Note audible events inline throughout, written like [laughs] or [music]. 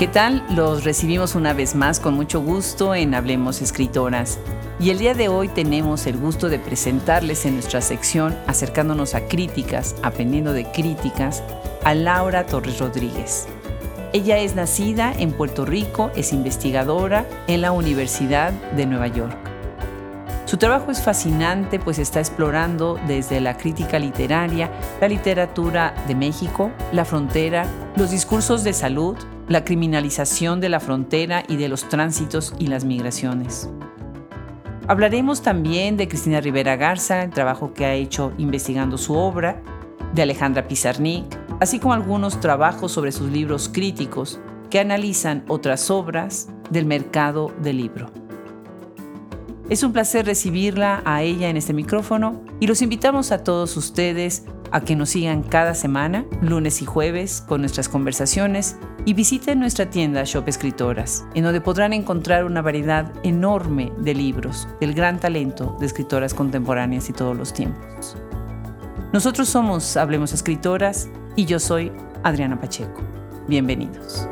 ¿Qué tal? Los recibimos una vez más con mucho gusto en Hablemos Escritoras. Y el día de hoy tenemos el gusto de presentarles en nuestra sección Acercándonos a Críticas, Aprendiendo de Críticas, a Laura Torres Rodríguez. Ella es nacida en Puerto Rico, es investigadora en la Universidad de Nueva York. Su trabajo es fascinante pues está explorando desde la crítica literaria, la literatura de México, la frontera, los discursos de salud, la criminalización de la frontera y de los tránsitos y las migraciones. Hablaremos también de Cristina Rivera Garza, el trabajo que ha hecho investigando su obra, de Alejandra Pizarnik, así como algunos trabajos sobre sus libros críticos que analizan otras obras del mercado del libro. Es un placer recibirla a ella en este micrófono y los invitamos a todos ustedes a que nos sigan cada semana, lunes y jueves, con nuestras conversaciones y visiten nuestra tienda Shop Escritoras, en donde podrán encontrar una variedad enorme de libros del gran talento de escritoras contemporáneas y todos los tiempos. Nosotros somos Hablemos Escritoras y yo soy Adriana Pacheco. Bienvenidos.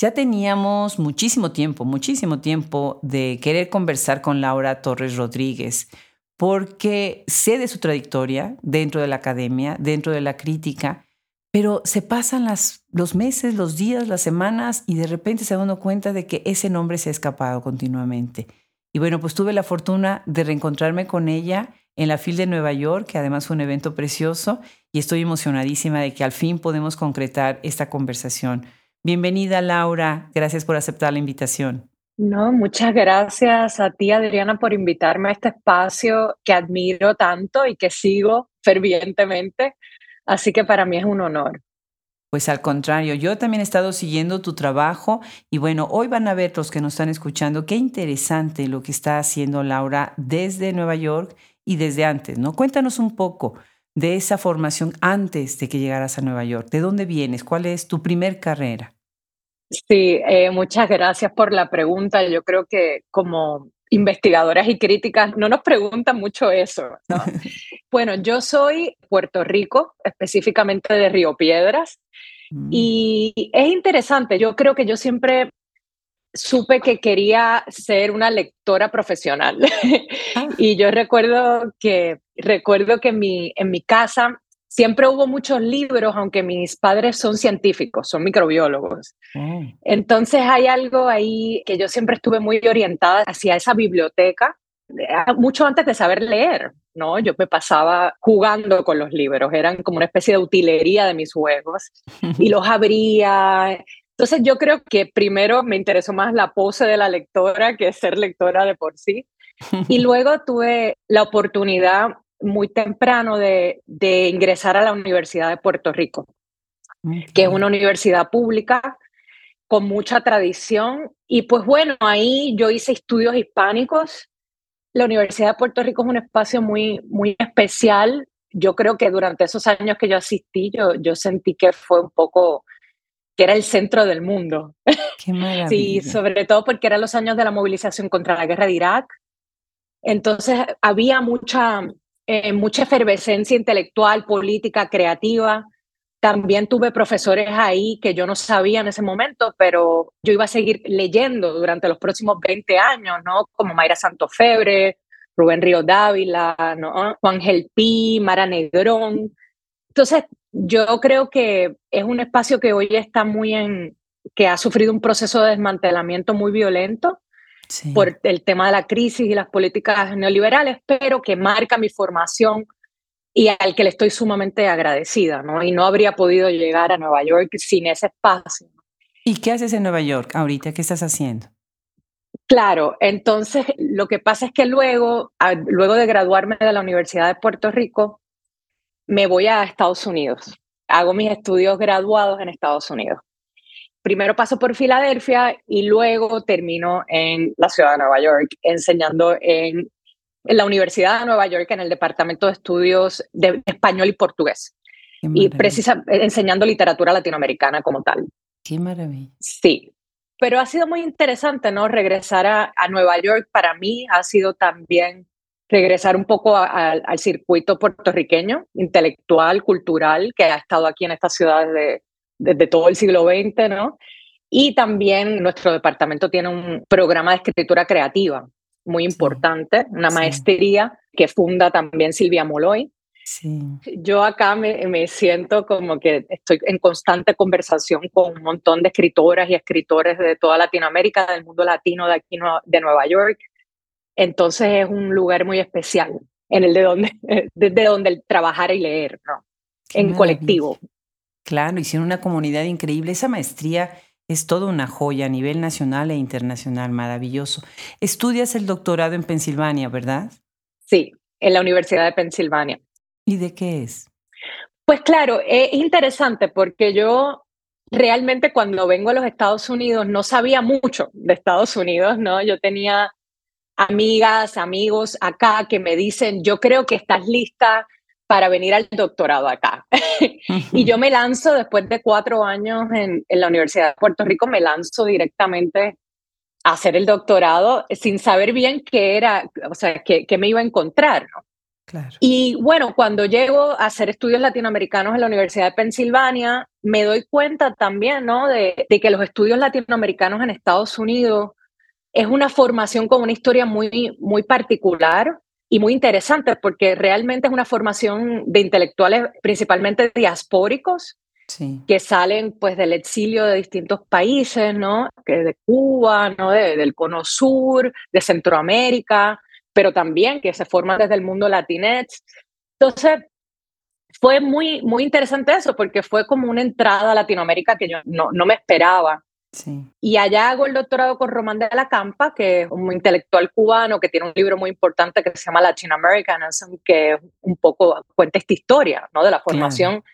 Ya teníamos muchísimo tiempo, muchísimo tiempo de querer conversar con Laura Torres Rodríguez, porque sé de su trayectoria dentro de la academia, dentro de la crítica, pero se pasan los meses, los días, las semanas y de repente se dan cuenta de que ese nombre se ha escapado continuamente. Y bueno, pues tuve la fortuna de reencontrarme con ella en la FIL de Nueva York, que además fue un evento precioso, y estoy emocionadísima de que al fin podemos concretar esta conversación. Bienvenida Laura, gracias por aceptar la invitación. No, muchas gracias a ti Adriana por invitarme a este espacio que admiro tanto y que sigo fervientemente, así que para mí es un honor. Pues al contrario, yo también he estado siguiendo tu trabajo y bueno, hoy van a ver los que nos están escuchando qué interesante lo que está haciendo Laura desde Nueva York y desde antes, ¿no? Cuéntanos un poco de esa formación antes de que llegaras a Nueva York. ¿De dónde vienes? ¿Cuál es tu primer carrera? Sí, eh, muchas gracias por la pregunta. Yo creo que como investigadoras y críticas no nos preguntan mucho eso. [laughs] bueno, yo soy Puerto Rico, específicamente de Río Piedras, mm. y es interesante. Yo creo que yo siempre supe que quería ser una lectora profesional. Ah. [laughs] y yo recuerdo que, recuerdo que mi, en mi casa siempre hubo muchos libros, aunque mis padres son científicos, son microbiólogos. Oh. Entonces hay algo ahí que yo siempre estuve muy orientada hacia esa biblioteca, eh, mucho antes de saber leer, ¿no? Yo me pasaba jugando con los libros, eran como una especie de utilería de mis juegos y los [laughs] abría. Entonces yo creo que primero me interesó más la pose de la lectora que ser lectora de por sí. Y luego tuve la oportunidad muy temprano de, ingresar a la Universidad de Puerto Rico, que es una universidad pública con mucha tradición. Y pues bueno, ahí yo hice estudios hispánicos. La Universidad de Puerto Rico es un espacio muy, muy especial. Yo creo que durante esos años que yo asistí, yo, yo sentí que fue un poco, que era el centro del mundo. [laughs] Qué sí, sobre todo porque eran los años de la movilización contra la guerra de Irak. Entonces había mucha, eh, mucha efervescencia intelectual, política, creativa. También tuve profesores ahí que yo no sabía en ese momento, pero yo iba a seguir leyendo durante los próximos 20 años, ¿no? Como Mayra Santofebre, Rubén Río Dávila, ¿no? Juan Gelpi, Mara Negrón. Entonces, yo creo que es un espacio que hoy está muy en, que ha sufrido un proceso de desmantelamiento muy violento, por el tema de la crisis y las políticas neoliberales, pero que marca mi formación y al que le estoy sumamente agradecida, ¿no? Y no habría podido llegar a Nueva York sin ese espacio. ¿Y qué haces en Nueva York ahorita? ¿Qué estás haciendo? Claro, entonces lo que pasa es que luego, luego de graduarme de la Universidad de Puerto Rico, me voy a Estados Unidos. Hago mis estudios graduados en Estados Unidos primero paso por Filadelfia y luego termino en la ciudad de Nueva York, enseñando en, la Universidad de Nueva York, en el Departamento de Estudios de Español y Portugués. Y precisa, enseñando literatura latinoamericana como tal. Qué maravilla. Sí, pero ha sido muy interesante, ¿no? Regresar a, a Nueva York para mí ha sido también regresar un poco al circuito puertorriqueño, intelectual, cultural, que ha estado aquí en esta ciudad desde, desde todo el siglo XX, ¿no? Y también nuestro departamento tiene un programa de escritura creativa muy importante, una maestría que funda también Silvia Moloy. Sí. Yo acá me, me, siento como que estoy en constante conversación con un montón de escritoras y escritores de toda Latinoamérica, del mundo latino de aquí de Nueva York. Entonces es un lugar muy especial en el de donde, [laughs] desde donde el trabajar y leer, ¿no? en colectivo. Claro, hicieron una comunidad increíble. Esa maestría es toda una joya a nivel nacional e internacional, maravilloso. Estudias el doctorado en Pensilvania, ¿verdad? Sí, en la Universidad de Pensilvania. ¿Y de qué es? Pues claro, es interesante porque yo realmente cuando vengo a los Estados Unidos no sabía mucho de Estados Unidos, ¿no? Yo tenía amigas, amigos acá que me dicen, yo creo que estás lista para venir al doctorado acá. [laughs] y yo me lanzo, después de cuatro años en, la Universidad de Puerto Rico, me lanzo directamente a hacer el doctorado sin saber bien qué era, o sea, qué, qué me iba a encontrar. ¿no? Claro. Y bueno, cuando llego a hacer estudios latinoamericanos en la Universidad de Pensilvania, me doy cuenta también, ¿no? De, de que los estudios latinoamericanos en Estados Unidos es una formación con una historia muy, muy particular, y muy interesante porque realmente es una formación de intelectuales principalmente diaspóricos que salen pues del exilio de distintos países, ¿no? Que de Cuba, ¿no? del Cono Sur, de Centroamérica, pero también que se forman desde el mundo latinx. Entonces, fue muy, muy interesante eso porque fue como una entrada a Latinoamérica que yo no, no me esperaba. Y allá hago el doctorado con Román de la Campa, que es un intelectual cubano que tiene un libro muy importante que se llama Latin Americanism, que un poco cuenta esta historia ¿no? de la formación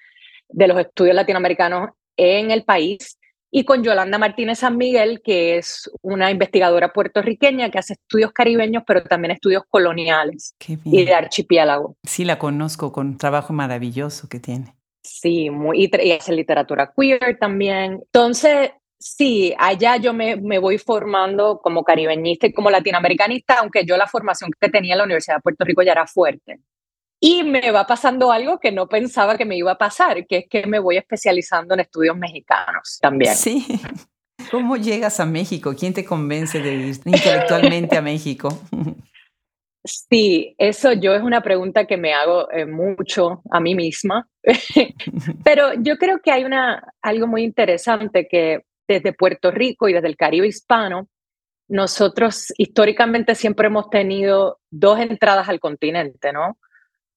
de los estudios latinoamericanos en el país. Y con Yolanda Martínez San Miguel, que es una investigadora puertorriqueña que hace estudios caribeños, pero también estudios coloniales y de archipiélago. Sí, la conozco con un trabajo maravilloso que tiene. Sí, muy, y hace literatura queer también. Entonces, Sí, allá yo me, me, voy formando como caribeñista y como latinoamericanista, aunque yo la formación que tenía en la Universidad de Puerto Rico ya era fuerte. Y me va pasando algo que no pensaba que me iba a pasar, que es que me voy especializando en estudios mexicanos también. Sí. [laughs] ¿Cómo llegas a México? ¿Quién te convence de ir intelectualmente a México? [laughs] Sí, eso yo es una pregunta que me hago eh, mucho a mí misma, [laughs] pero yo creo que hay una, algo muy interesante que desde Puerto Rico y desde el Caribe hispano, nosotros históricamente siempre hemos tenido dos entradas al continente, ¿no?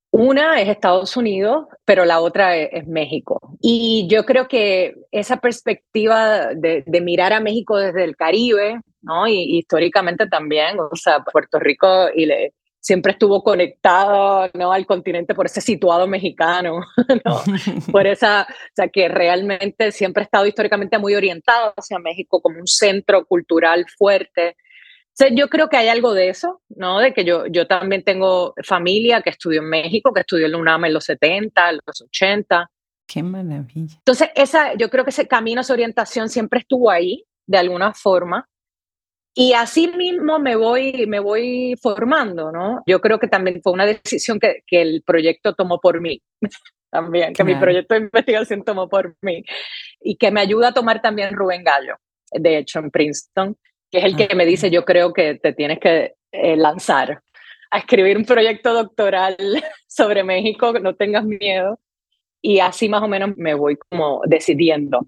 Una es Estados Unidos, pero la otra es, México. Y yo creo que esa perspectiva de, mirar a México desde el Caribe, ¿no? Y, históricamente también, o sea, Puerto Rico y le, siempre estuvo conectado ¿no? al continente por ese situado mexicano, [laughs] ¿no? [laughs] por esa, o sea, que realmente siempre ha estado históricamente muy orientado hacia México como un centro cultural fuerte. O yo creo que hay algo de eso, ¿no? De que yo, yo también tengo familia que estudió en México, que estudió en la UNAM en los 70, en los 80. Qué maravilla. Entonces, esa, yo creo que ese camino, esa orientación siempre estuvo ahí, de alguna forma. Y así mismo me voy, me voy formando, ¿no? Yo creo que también fue una decisión que, que el proyecto tomó por mí, [laughs] también, que mi proyecto de investigación tomó por mí. Y que me ayuda a tomar también Rubén Gallo, de hecho, en Princeton, que es el que me dice, yo creo que te tienes que eh, lanzar a escribir un proyecto doctoral [laughs] sobre México, no tengas miedo. Y así más o menos me voy como decidiendo.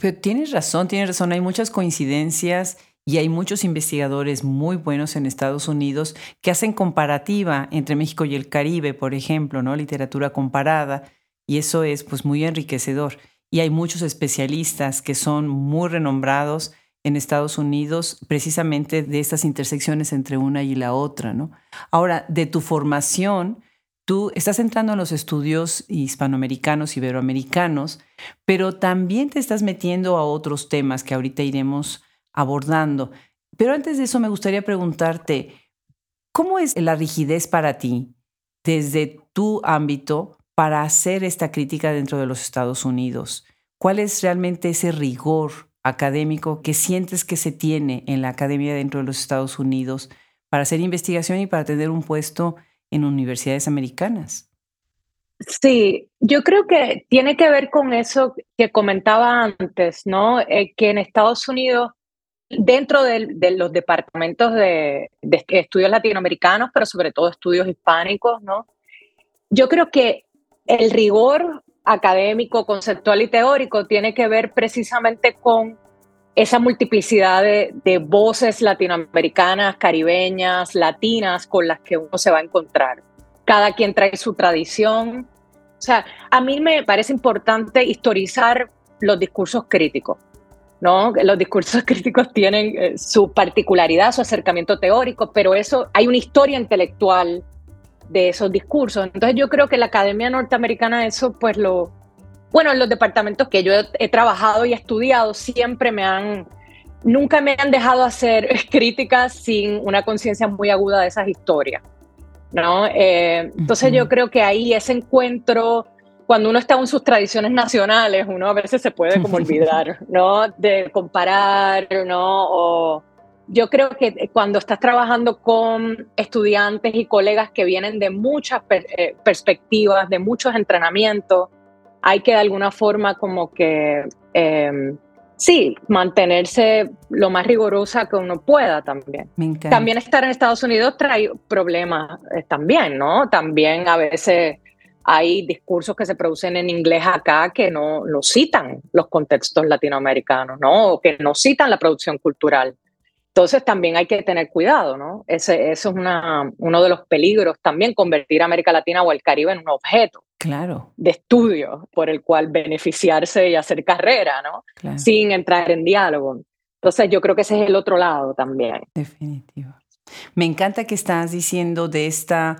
Pero tienes razón, tienes razón, hay muchas coincidencias y hay muchos investigadores muy buenos en Estados Unidos que hacen comparativa entre México y el Caribe, por ejemplo, ¿no? Literatura comparada, y eso es pues muy enriquecedor. Y hay muchos especialistas que son muy renombrados en Estados Unidos precisamente de estas intersecciones entre una y la otra, ¿no? Ahora, de tu formación, tú estás entrando en los estudios hispanoamericanos, iberoamericanos, pero también te estás metiendo a otros temas que ahorita iremos abordando. Pero antes de eso me gustaría preguntarte, ¿cómo es la rigidez para ti desde tu ámbito para hacer esta crítica dentro de los Estados Unidos? ¿Cuál es realmente ese rigor académico que sientes que se tiene en la academia dentro de los Estados Unidos para hacer investigación y para tener un puesto en universidades americanas. Sí, yo creo que tiene que ver con eso que comentaba antes, ¿no? Eh, que en Estados Unidos, dentro de, los departamentos de, de, estudios latinoamericanos, pero sobre todo estudios hispánicos, ¿no? Yo creo que el rigor académico, conceptual y teórico tiene que ver precisamente con esa multiplicidad de, de, voces latinoamericanas, caribeñas, latinas con las que uno se va a encontrar. Cada quien trae su tradición, o sea, a mí me parece importante historizar los discursos críticos. ¿No? Los discursos [laughs] críticos tienen eh, su particularidad, su acercamiento teórico, pero eso hay una historia intelectual de esos discursos. Entonces yo creo que la Academia Norteamericana eso pues lo bueno, en los departamentos que yo he, trabajado y estudiado siempre me han nunca me han dejado hacer [laughs] críticas sin una conciencia muy aguda de esas historias. ¿no? Eh, entonces yo creo que ahí ese encuentro, cuando uno está en sus tradiciones nacionales, uno a veces se puede como [laughs] olvidar, ¿no? De comparar, ¿no? O yo creo que cuando estás trabajando con estudiantes y colegas que vienen de muchas eh, perspectivas, de muchos entrenamientos, hay que de alguna forma como que... Eh, sí, mantenerse lo más rigurosa que uno pueda también. También estar en Estados Unidos trae problemas eh, también, ¿no? También a veces hay discursos que se producen en inglés acá que no, no citan los contextos latinoamericanos, ¿no? O que no citan la producción cultural. Entonces también hay que tener cuidado, ¿no? Ese, eso es una, uno de los peligros también, convertir a América Latina o el Caribe en un objeto claro. de estudio por el cual beneficiarse y hacer carrera, ¿no? Sin entrar en diálogo. Entonces yo creo que ese es el otro lado también. Definitivo. Me encanta que estás diciendo de esta,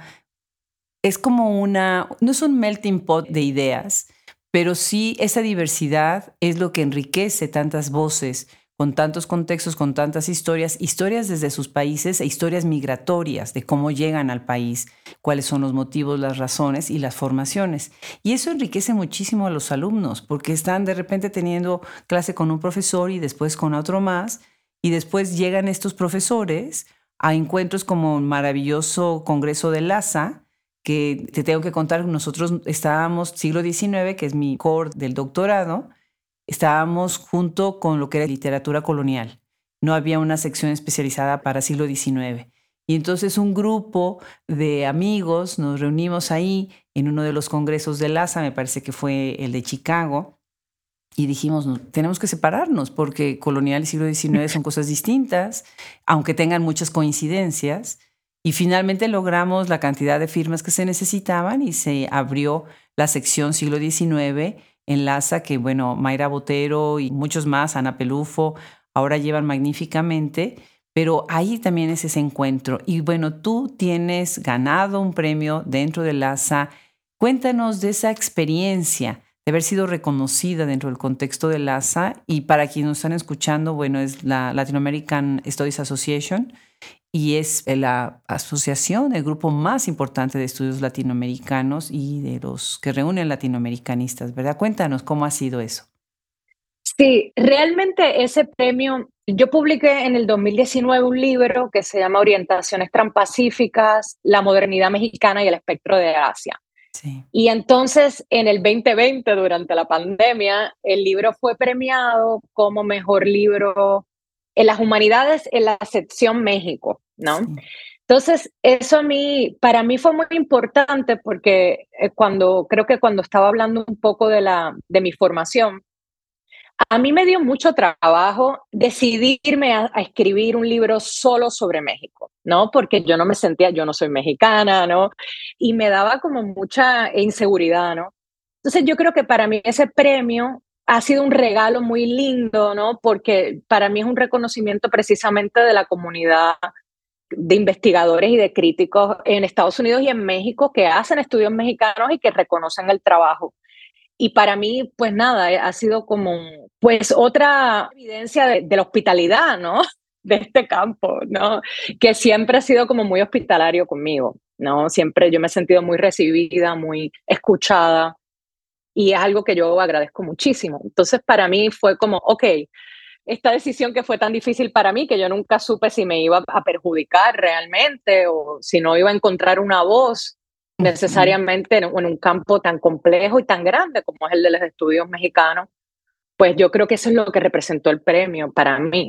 es como una, no es un melting pot de ideas, pero sí esa diversidad es lo que enriquece tantas voces con tantos contextos, con tantas historias, historias desde sus países e historias migratorias de cómo llegan al país, cuáles son los motivos, las razones y las formaciones. Y eso enriquece muchísimo a los alumnos porque están de repente teniendo clase con un profesor y después con otro más y después llegan estos profesores a encuentros como el maravilloso Congreso de LASA, que te tengo que contar, nosotros estábamos siglo XIX, que es mi core del doctorado, estábamos junto con lo que era literatura colonial. No había una sección especializada para siglo XIX. Y entonces un grupo de amigos nos reunimos ahí en uno de los congresos de LASA, me parece que fue el de Chicago, y dijimos, tenemos que separarnos porque colonial y siglo XIX son cosas distintas, aunque tengan muchas coincidencias. Y finalmente logramos la cantidad de firmas que se necesitaban y se abrió la sección siglo XIX enlaza que, bueno, Mayra Botero y muchos más, Ana Pelufo, ahora llevan magníficamente, pero ahí también es ese encuentro. Y bueno, tú tienes ganado un premio dentro de LASA. Cuéntanos de esa experiencia de haber sido reconocida dentro del contexto de LASA y para quienes nos están escuchando, bueno, es la Latin American Studies Association y es la asociación, el grupo más importante de estudios latinoamericanos y de los que reúnen latinoamericanistas, ¿verdad? Cuéntanos cómo ha sido eso. Sí, realmente ese premio, yo publiqué en el 2019 un libro que se llama Orientaciones Transpacíficas, la modernidad mexicana y el espectro de Asia. Sí. Y entonces en el 2020, durante la pandemia, el libro fue premiado como mejor libro en las humanidades en la sección México, ¿no? Entonces, eso a mí, para mí fue muy importante porque eh, cuando, creo que cuando estaba hablando un poco de, la, de mi formación, a mí me dio mucho trabajo decidirme a, escribir un libro solo sobre México, ¿no? Porque yo no me sentía, yo no soy mexicana, ¿no? Y me daba como mucha inseguridad, ¿no? Entonces yo creo que para mí ese premio ha sido un regalo muy lindo, ¿no? Porque para mí es un reconocimiento precisamente de la comunidad de investigadores y de críticos en Estados Unidos y en México que hacen estudios mexicanos y que reconocen el trabajo. Y para mí, pues nada, eh, ha sido como, pues otra evidencia de, de la hospitalidad, ¿no? [laughs] De este campo, ¿no? Que siempre ha sido como muy hospitalario conmigo, ¿no? Siempre yo me he sentido muy recibida, muy escuchada y es algo que yo agradezco muchísimo. Entonces, para mí fue como, ok, esta decisión que fue tan difícil para mí, que yo nunca supe si me iba a perjudicar realmente o si no iba a encontrar una voz necesariamente en, un campo tan complejo y tan grande como es el de los estudios mexicanos, pues yo creo que eso es lo que representó el premio para mí.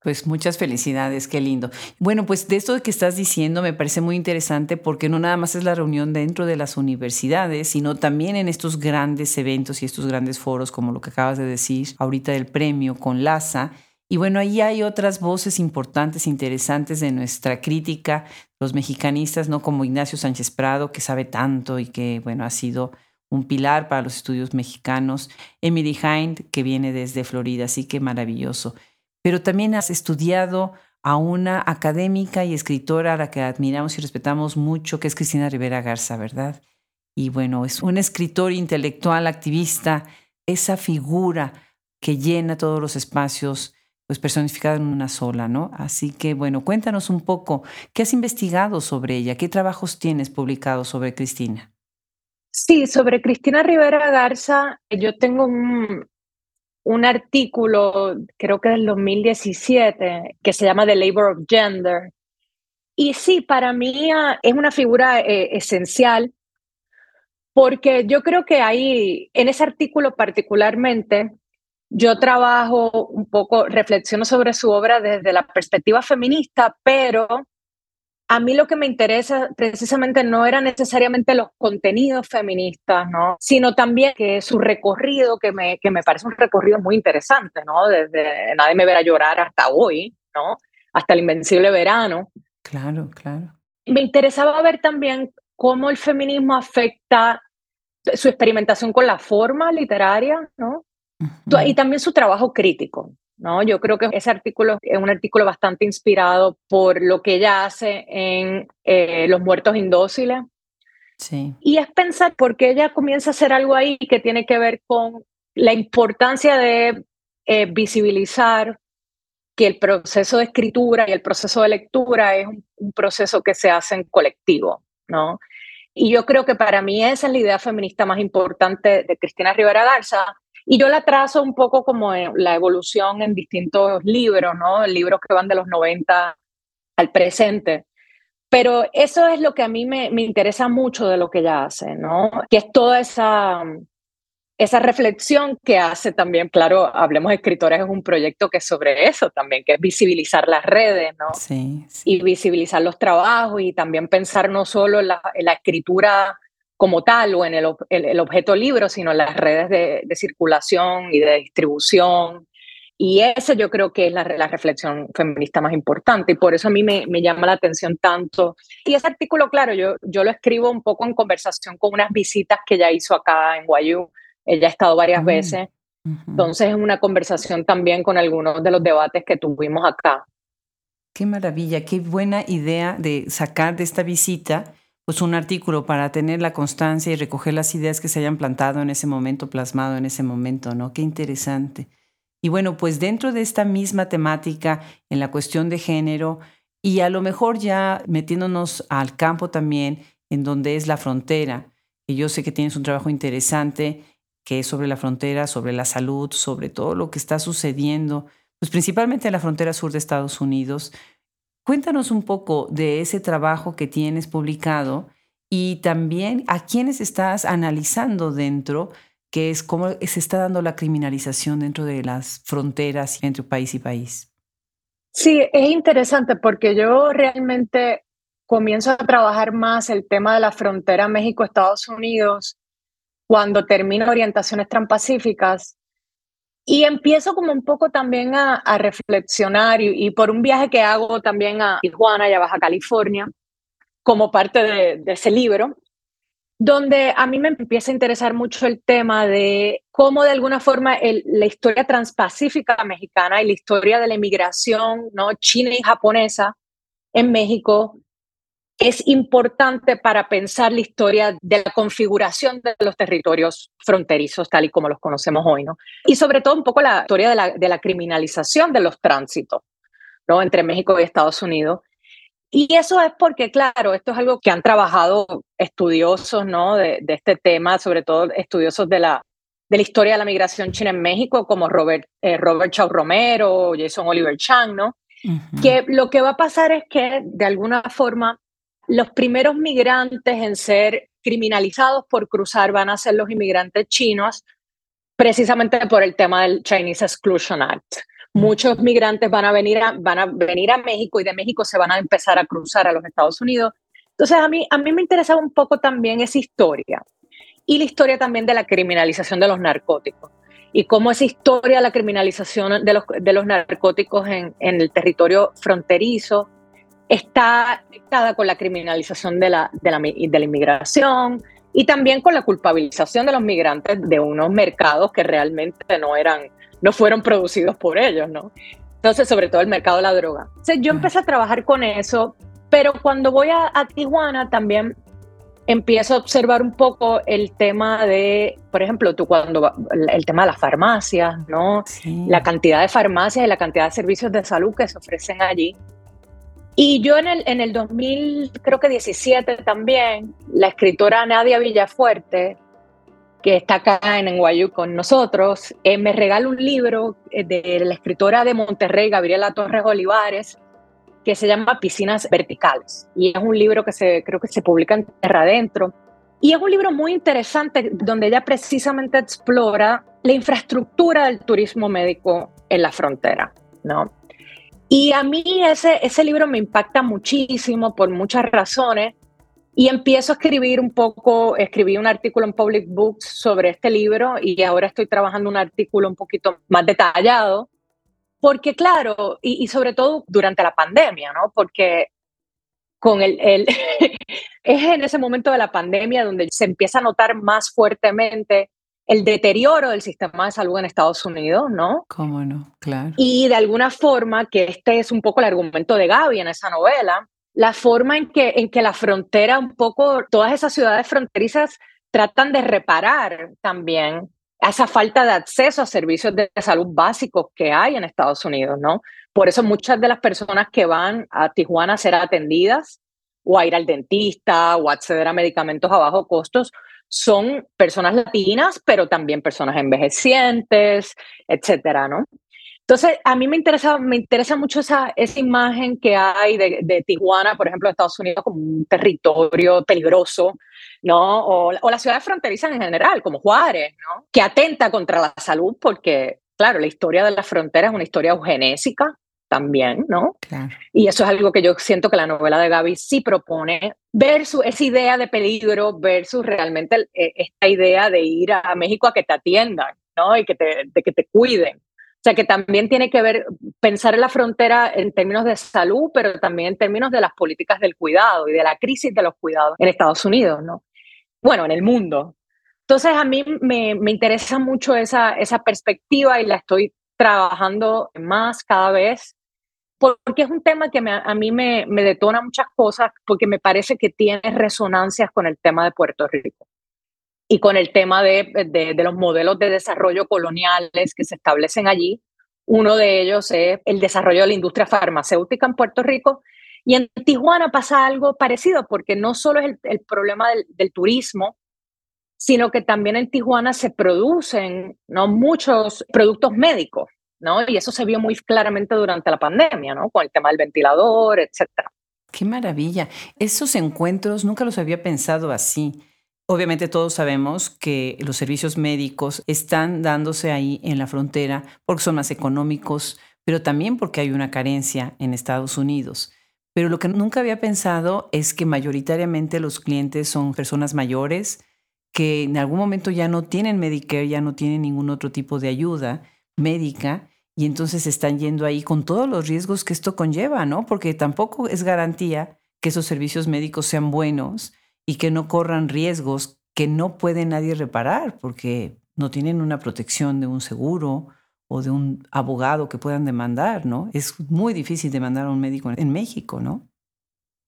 Pues muchas felicidades, qué lindo. Bueno, pues de esto que estás diciendo me parece muy interesante porque no nada más es la reunión dentro de las universidades, sino también en estos grandes eventos y estos grandes foros, como lo que acabas de decir ahorita del premio con LASA. Y bueno, ahí hay otras voces importantes, interesantes de nuestra crítica, los mexicanistas, ¿no? Como Ignacio Sánchez Prado, que sabe tanto y que, bueno, ha sido un pilar para los estudios mexicanos. Emily Hind, que viene desde Florida, así que maravilloso pero también has estudiado a una académica y escritora a la que admiramos y respetamos mucho, que es Cristina Rivera Garza, ¿verdad? Y bueno, es un escritor intelectual, activista, esa figura que llena todos los espacios, pues personificada en una sola, ¿no? Así que bueno, cuéntanos un poco, ¿qué has investigado sobre ella? ¿Qué trabajos tienes publicados sobre Cristina? Sí, sobre Cristina Rivera Garza, yo tengo un, un artículo, creo que del 2017, que se llama The Labor of Gender. Y sí, para mí ah, es una figura eh, esencial porque yo creo que ahí, en ese artículo particularmente, yo trabajo un poco, reflexiono sobre su obra desde la perspectiva feminista, pero a mí lo que me interesa precisamente no era necesariamente los contenidos feministas, ¿no? Sino también que su recorrido, que me, que me parece un recorrido muy interesante, ¿no? Desde Nadie me verá llorar hasta hoy, ¿no? Hasta el invencible verano. Claro, claro. Me interesaba ver también cómo el feminismo afecta su experimentación con la forma literaria, ¿no? Y también su trabajo crítico, ¿no? Yo creo que ese artículo es un artículo bastante inspirado por lo que ella hace en eh, Los muertos indóciles. Sí. Y es pensar por qué ella comienza a hacer algo ahí que tiene que ver con la importancia de eh, visibilizar que el proceso de escritura y el proceso de lectura es un, un, proceso que se hace en colectivo, ¿no? Y yo creo que para mí esa es la idea feminista más importante de Cristina Rivera Garza, y yo la trazo un poco como la evolución en distintos libros, ¿no? Libros que van de los 90 al presente. Pero eso es lo que a mí me, me interesa mucho de lo que ella hace, ¿no? Que es toda esa, esa reflexión que hace también, claro, Hablemos Escritores es un proyecto que es sobre eso también, que es visibilizar las redes, ¿no? Sí. Y visibilizar los trabajos y también pensar no solo en la, en la escritura como tal o en el, el, objeto libro, sino en las redes de, de, circulación y de distribución. Y esa yo creo que es la, la, reflexión feminista más importante y por eso a mí me, me, llama la atención tanto. Y ese artículo, claro, yo, yo lo escribo un poco en conversación con unas visitas que ella hizo acá en Guayú. Ella ha estado varias mm, veces. Entonces es una conversación también con algunos de los debates que tuvimos acá. Qué maravilla, qué buena idea de sacar de esta visita pues un artículo para tener la constancia y recoger las ideas que se hayan plantado en ese momento, plasmado en ese momento, ¿no? Qué interesante. Y bueno, pues dentro de esta misma temática, en la cuestión de género, y a lo mejor ya metiéndonos al campo también, en donde es la frontera, que yo sé que tienes un trabajo interesante, que es sobre la frontera, sobre la salud, sobre todo lo que está sucediendo, pues principalmente en la frontera sur de Estados Unidos, Cuéntanos un poco de ese trabajo que tienes publicado y también a quiénes estás analizando dentro, que es cómo se está dando la criminalización dentro de las fronteras entre país y país. Sí, es interesante porque yo realmente comienzo a trabajar más el tema de la frontera México-Estados Unidos cuando termino orientaciones transpacíficas y empiezo como un poco también a, reflexionar y, por un viaje que hago también a Tijuana y a Baja California, como parte de, ese libro, donde a mí me empieza a interesar mucho el tema de cómo de alguna forma la historia transpacífica mexicana y la historia de la inmigración ¿no? china y japonesa en México es importante para pensar la historia de la configuración de los territorios fronterizos tal y como los conocemos hoy, ¿no? Y sobre todo un poco la historia de la, de la criminalización de los tránsitos, ¿no? Entre México y Estados Unidos. Y eso es porque, claro, esto es algo que han trabajado estudiosos, ¿no? De, de este tema, sobre todo estudiosos de la, de la historia de la migración china en México, como Robert, eh, Robert Chau Romero, Jason Oliver Chang, ¿no? Que lo que va a pasar es que, de alguna forma, los primeros migrantes en ser criminalizados por cruzar van a ser los inmigrantes chinos, precisamente por el tema del Chinese Exclusion Act. Muchos migrantes van a, venir a, van a venir a México y de México se van a empezar a cruzar a los Estados Unidos. Entonces, a mí, a mí me interesaba un poco también esa historia y la historia también de la criminalización de los narcóticos y cómo esa historia de la criminalización de los, de los narcóticos en, en el territorio fronterizo está conectada con la criminalización de la, de la, de la inmigración y también con la culpabilización de los migrantes de unos mercados que realmente no eran, no fueron producidos por ellos, ¿no? Entonces, sobre todo el mercado de la droga. Entonces, yo empecé a trabajar con eso, pero cuando voy a, a Tijuana también empiezo a observar un poco el tema de, por ejemplo, tú cuando el tema de las farmacias, ¿no? La cantidad de farmacias y la cantidad de servicios de salud que se ofrecen allí. Y yo en el, en el 2000, creo que 17 también, la escritora Nadia Villafuerte, que está acá en NYU con nosotros, eh, me regala un libro eh, de la escritora de Monterrey, Gabriela Torres Olivares, que se llama Piscinas Verticales. Y es un libro que se, creo que se publica en Terra Adentro. Y es un libro muy interesante donde ella precisamente explora la infraestructura del turismo médico en la frontera, ¿no? Y a mí ese, ese libro me impacta muchísimo por muchas razones y empiezo a escribir un poco, escribí un artículo en Public Books sobre este libro y ahora estoy trabajando un artículo un poquito más detallado porque claro, y, sobre todo durante la pandemia, ¿no? Porque con el, el [laughs] es en ese momento de la pandemia donde se empieza a notar más fuertemente el deterioro del sistema de salud en Estados Unidos, ¿no? ¿Cómo no? Claro. Y de alguna forma, que este es un poco el argumento de Gaby en esa novela, la forma en que, en que la frontera, un poco, todas esas ciudades fronterizas tratan de reparar también esa falta de acceso a servicios de salud básicos que hay en Estados Unidos, ¿no? Por eso muchas de las personas que van a Tijuana a ser atendidas o a ir al dentista o a acceder a medicamentos a bajo costos son personas latinas, pero también personas envejecientes, etcétera, ¿no? Entonces, a mí me interesa, me interesa mucho esa, esa imagen que hay de, Tijuana, por ejemplo, de Estados Unidos como un territorio peligroso, ¿no? O, o las ciudades fronterizas en general, como Juárez, ¿no? Que atenta contra la salud porque, claro, la historia de la frontera es una historia eugenésica también, ¿no? Claro. Y eso es algo que yo siento que la novela de Gaby sí propone, versus esa idea de peligro, versus realmente eh, esta idea de ir a México a que te atiendan, ¿no? Y que te, de que te cuiden. O sea, que también tiene que ver, pensar en la frontera en términos de salud, pero también en términos de las políticas del cuidado y de la crisis de los cuidados en Estados Unidos, ¿no? bueno, en el mundo. Entonces a mí me, me interesa mucho esa, esa perspectiva y la estoy trabajando más cada vez porque es un tema que a mí me, me, detona muchas cosas, porque me parece que tiene resonancias con el tema de Puerto Rico y con el tema de, de, de, los modelos de desarrollo coloniales que se establecen allí. Uno de ellos es el desarrollo de la industria farmacéutica en Puerto Rico y en Tijuana pasa algo parecido, porque no solo es el, problema del, turismo, sino que también en Tijuana se producen ¿no? muchos productos médicos, ¿no? Y eso se vio muy claramente durante la pandemia, ¿no? Con el tema del ventilador, etcétera. Qué maravilla. Esos encuentros nunca los había pensado así. Obviamente todos sabemos que los servicios médicos están dándose ahí en la frontera porque son más económicos, pero también porque hay una carencia en Estados Unidos. Pero lo que nunca había pensado es que mayoritariamente los clientes son personas mayores que en algún momento ya no tienen Medicare, ya no tienen ningún otro tipo de ayuda médica y entonces están yendo ahí con todos los riesgos que esto conlleva, ¿no? Porque tampoco es garantía que esos servicios médicos sean buenos y que no corran riesgos que no puede nadie reparar porque no tienen una protección de un seguro o de un abogado que puedan demandar, ¿no? Es muy difícil demandar a un médico en México, ¿no?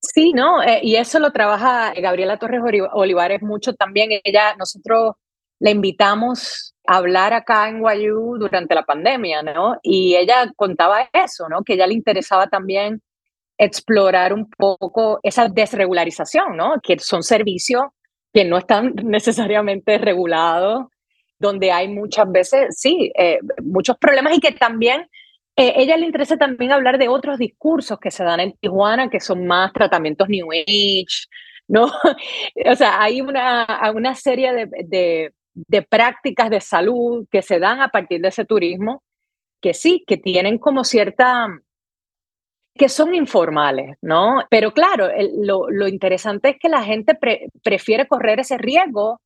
Sí, ¿no? Eh, y eso lo trabaja Gabriela Torres Olivares mucho también. Ella, nosotros la invitamos hablar acá en Guayú durante la pandemia, ¿no? Y ella contaba eso, ¿no? Que ella le interesaba también explorar un poco esa desregularización, ¿no? Que son servicios que no están [laughs] necesariamente regulados donde hay muchas veces, sí, eh, muchos problemas y que también eh, ella le interesa también hablar de otros discursos que se dan en Tijuana, que son más tratamientos New Age, ¿no? [laughs] o sea, hay una, una serie de, prácticas de salud que se dan a partir de ese turismo, que sí, que tienen como cierta que son informales, ¿no? Pero claro, lo, lo, interesante es que la gente prefiere correr ese riesgo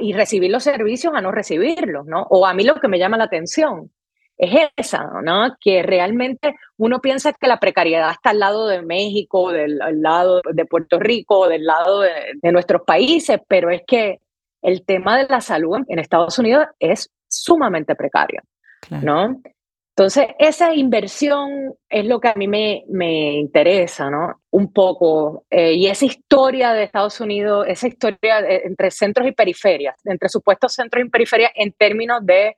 y recibir los servicios a no recibirlos, ¿no? O a mí lo que me llama la atención es esa, ¿no? Que realmente uno piensa que la precariedad está al lado de México, del lado de Puerto Rico, del lado de, nuestros países, pero es que el tema de la salud en Estados Unidos es sumamente precario, ¿no? Entonces, esa inversión es lo que a mí me, me interesa, ¿no? Un poco. Eh, y esa historia de Estados Unidos, esa historia entre centros y periferias, entre supuestos centros y periferias en términos de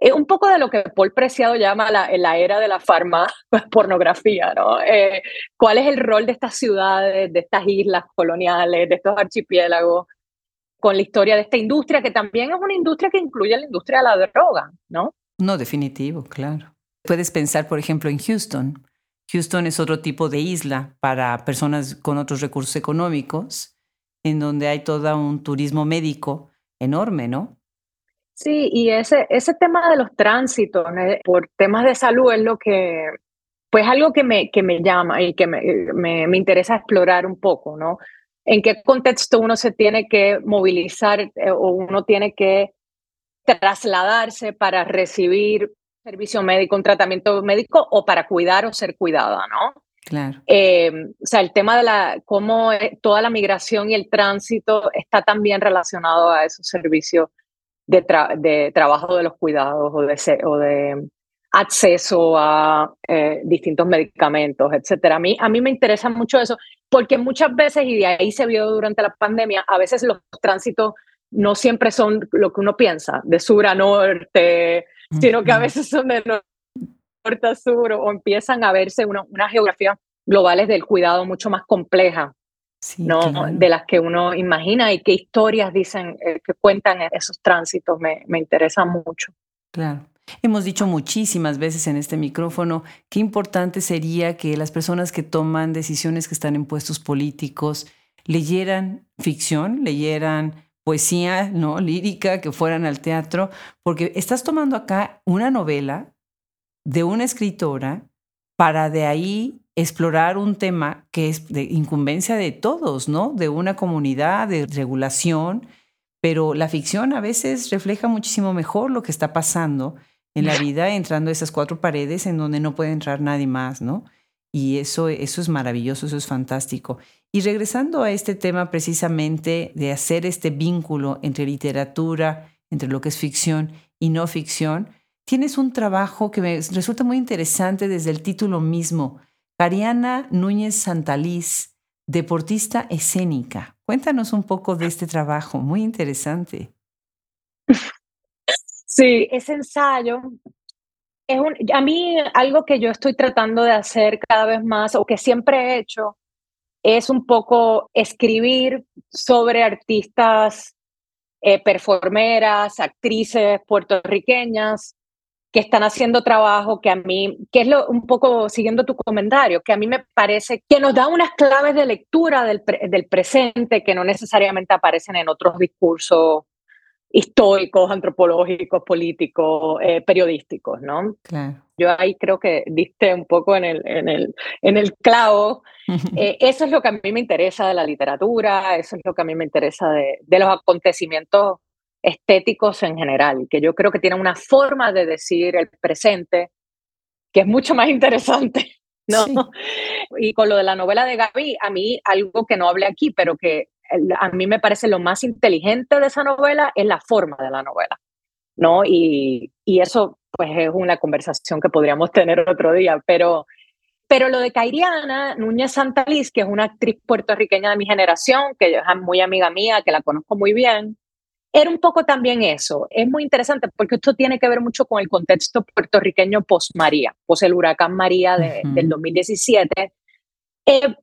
es un poco de lo que Paul Preciado llama la, la era de la farma [laughs] pornografía, ¿no? Eh, ¿Cuál es el rol de estas ciudades, de estas islas coloniales, de estos archipiélagos, con la historia de esta industria, que también es una industria que incluye la industria de la droga, ¿no? No, definitivo, claro. Puedes pensar, por ejemplo, en Houston. Houston es otro tipo de isla para personas con otros recursos económicos, en donde hay todo un turismo médico enorme, ¿no? Sí, y ese, ese tema de los tránsitos por temas de salud es lo que, pues algo que me, que me llama y que me, me, interesa explorar un poco, ¿no? En qué contexto uno se tiene que movilizar eh, o uno tiene que trasladarse para recibir servicio médico, un tratamiento médico o para cuidar o ser cuidada, ¿no? Claro. Eh, o sea, el tema de la, cómo eh, toda la migración y el tránsito está también relacionado a esos servicios de, trabajo de los cuidados o de, o de acceso a eh, distintos medicamentos, etcétera. A mí, a mí me interesa mucho eso, porque muchas veces, y de ahí se vio durante la pandemia, a veces los tránsitos no siempre son lo que uno piensa, de sur a norte, sino que a veces son de norte a sur o empiezan a verse una, unas geografías globales del cuidado mucho más compleja ¿no? De las que uno imagina y qué historias dicen, eh, que cuentan esos tránsitos, me, me interesa mucho. Claro. Hemos dicho muchísimas veces en este micrófono qué importante sería que las personas que toman decisiones que están en puestos políticos leyeran ficción, leyeran poesía, ¿no? lírica, que fueran al teatro, porque estás tomando acá una novela de una escritora para de ahí explorar un tema que es de incumbencia de todos, ¿no? De una comunidad, de regulación, pero la ficción a veces refleja muchísimo mejor lo que está pasando en la [laughs] vida entrando a esas cuatro paredes en donde no puede entrar nadie más, ¿no? Y eso, eso es maravilloso, eso es fantástico. Y regresando a este tema precisamente de hacer este vínculo entre literatura, entre lo que es ficción y no ficción, tienes un trabajo que me resulta muy interesante desde el título mismo, Ariana Núñez Santaliz, deportista escénica. Cuéntanos un poco de este trabajo, muy interesante. [laughs] Sí, ese ensayo es un, a mí algo que yo estoy tratando de hacer cada vez más o que siempre he hecho es un poco escribir sobre artistas, eh, performeras, actrices puertorriqueñas que están haciendo trabajo que a mí, que es lo, un poco siguiendo tu comentario, que a mí me parece que nos da unas claves de lectura del, del presente que no necesariamente aparecen en otros discursos históricos, antropológicos, políticos, eh, periodísticos, ¿no? Yo ahí creo que diste un poco en el, en el, en el clavo. [laughs] Eh, eso es lo que a mí me interesa de la literatura, eso es lo que a mí me interesa de, de los acontecimientos estéticos en general, que yo creo que tienen una forma de decir el presente que es mucho más interesante, [laughs] ¿no? Y con lo de la novela de Gaby, a mí algo que no hablé aquí, pero que a mí me parece lo más inteligente de esa novela es la forma de la novela, ¿no? Y, y eso pues es una conversación que podríamos tener otro día, pero, pero lo de Cairiana Núñez Santaliz, que es una actriz puertorriqueña de mi generación, que es muy amiga mía, que la conozco muy bien, era un poco también eso. Es muy interesante porque esto tiene que ver mucho con el contexto puertorriqueño post-María, post el huracán María del 2017. Eh,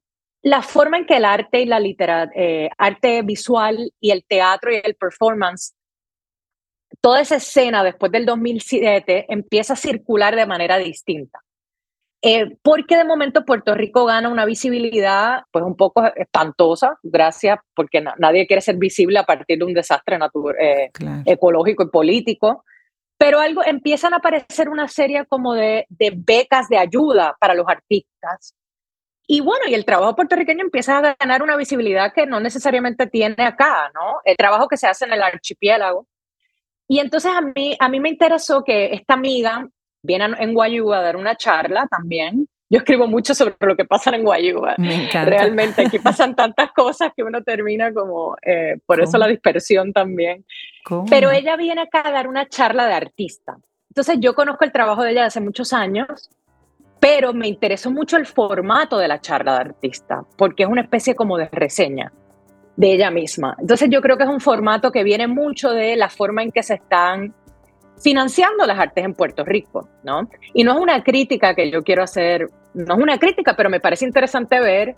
la forma en que el arte y la literatura, eh, arte visual y el teatro y el performance toda esa escena después del 2007 empieza a circular de manera distinta. Eh, porque de momento Puerto Rico gana una visibilidad pues un poco espantosa, gracias, porque nadie quiere ser visible a partir de un desastre eh, ecológico y político, pero algo empiezan a aparecer una serie como de, de becas de ayuda para los artistas. Y bueno, y el trabajo puertorriqueño empieza a ganar una visibilidad que no necesariamente tiene acá, ¿no? El trabajo que se hace en el archipiélago. Y entonces a mí, a mí me interesó que esta amiga viene en Guayuba a dar una charla también. Yo escribo mucho sobre lo que pasa en Guayuba. Me encanta. Realmente, aquí pasan tantas cosas que uno termina como, eh, por eso la dispersión también. Pero ella viene acá a dar una charla de artista. Entonces yo conozco el trabajo de ella hace muchos años, pero me interesó mucho el formato de la charla de artista, porque es una especie como de reseña de ella misma. Entonces yo creo que es un formato que viene mucho de la forma en que se están financiando las artes en Puerto Rico, ¿no? Y no es una crítica que yo quiero hacer, no es una crítica, pero me parece interesante ver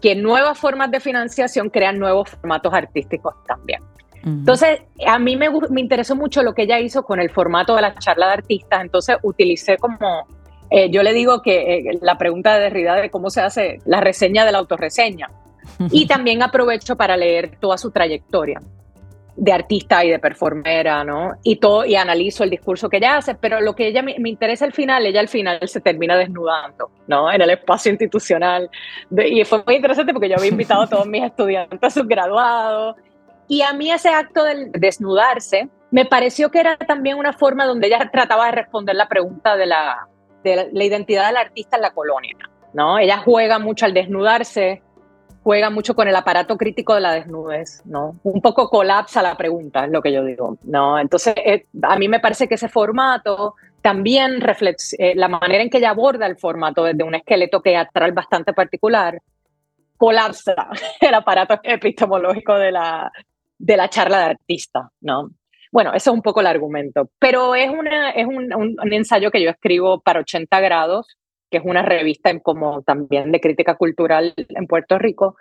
que nuevas formas de financiación crean nuevos formatos artísticos también. Entonces, a mí me, me, interesó mucho lo que ella hizo con el formato de la charla de artistas, entonces utilicé como, eh, yo le digo que eh, la pregunta de Derrida de cómo se hace la reseña de la autorreseña, [laughs] y también aprovecho para leer toda su trayectoria de artista y de performera, ¿no? Y todo, y analizo el discurso que ella hace, pero lo que ella me, interesa al final, ella al final se termina desnudando, ¿no? En el espacio institucional. y fue muy interesante porque yo había invitado a todos mis [laughs] estudiantes, a sus graduados, y a mí ese acto del desnudarse me pareció que era también una forma donde ella trataba de responder la pregunta de la, de la identidad del artista en la colonia, ¿no? Ella juega mucho al desnudarse, juega mucho con el aparato crítico de la desnudez, ¿no? Un poco colapsa la pregunta, es lo que yo digo, ¿no? Entonces, eh, a mí me parece que ese formato también eh, la manera en que ella aborda el formato desde un esqueleto teatral bastante particular, colapsa [laughs] el aparato epistemológico de la, de la charla de artista, ¿no? Bueno, eso es un poco el argumento, pero es, una, es un, un ensayo que yo escribo para 80 grados, que es una revista como también de crítica cultural en Puerto Rico,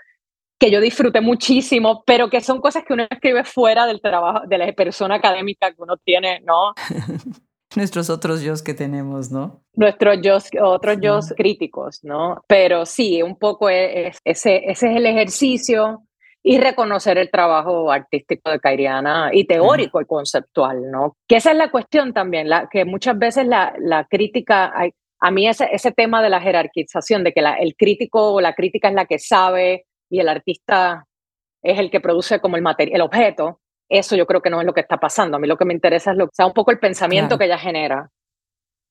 que yo disfruté muchísimo, pero que son cosas que uno escribe fuera del trabajo, de la persona académica que uno tiene, ¿no? [laughs] Nuestros otros yo que tenemos, ¿no? Nuestros yo, otros yo críticos, ¿no? Pero sí, un poco es, ese, ese es el ejercicio y reconocer el trabajo artístico de Cairiana y teórico y conceptual, ¿no? Que esa es la cuestión también, la, que muchas veces la, la crítica, a mí ese, ese tema de la jerarquización, de que el crítico o la crítica es la que sabe y el artista es el que produce como el, el objeto, eso yo creo que no es lo que está pasando. A mí lo que me interesa es lo, sea, un poco el pensamiento que ella genera.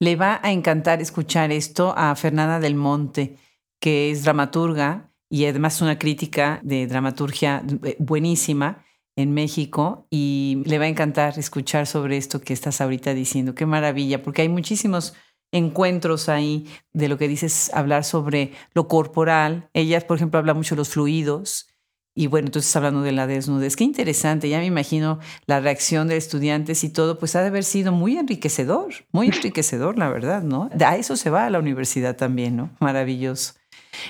Le va a encantar escuchar esto a Fernanda del Monte, que es dramaturga y además una crítica de dramaturgia eh, buenísima en México y le va a encantar escuchar sobre esto que estás ahorita diciendo. Qué maravilla, porque hay muchísimos encuentros ahí de lo que dices, hablar sobre lo corporal. Ella, por ejemplo, habla mucho de los fluidos. Y bueno, entonces hablando de la desnudez, qué interesante, ya me imagino la reacción de estudiantes y todo, pues ha de haber sido muy enriquecedor, muy enriquecedor, la verdad, ¿no? A eso se va a la universidad también, ¿no? Maravilloso.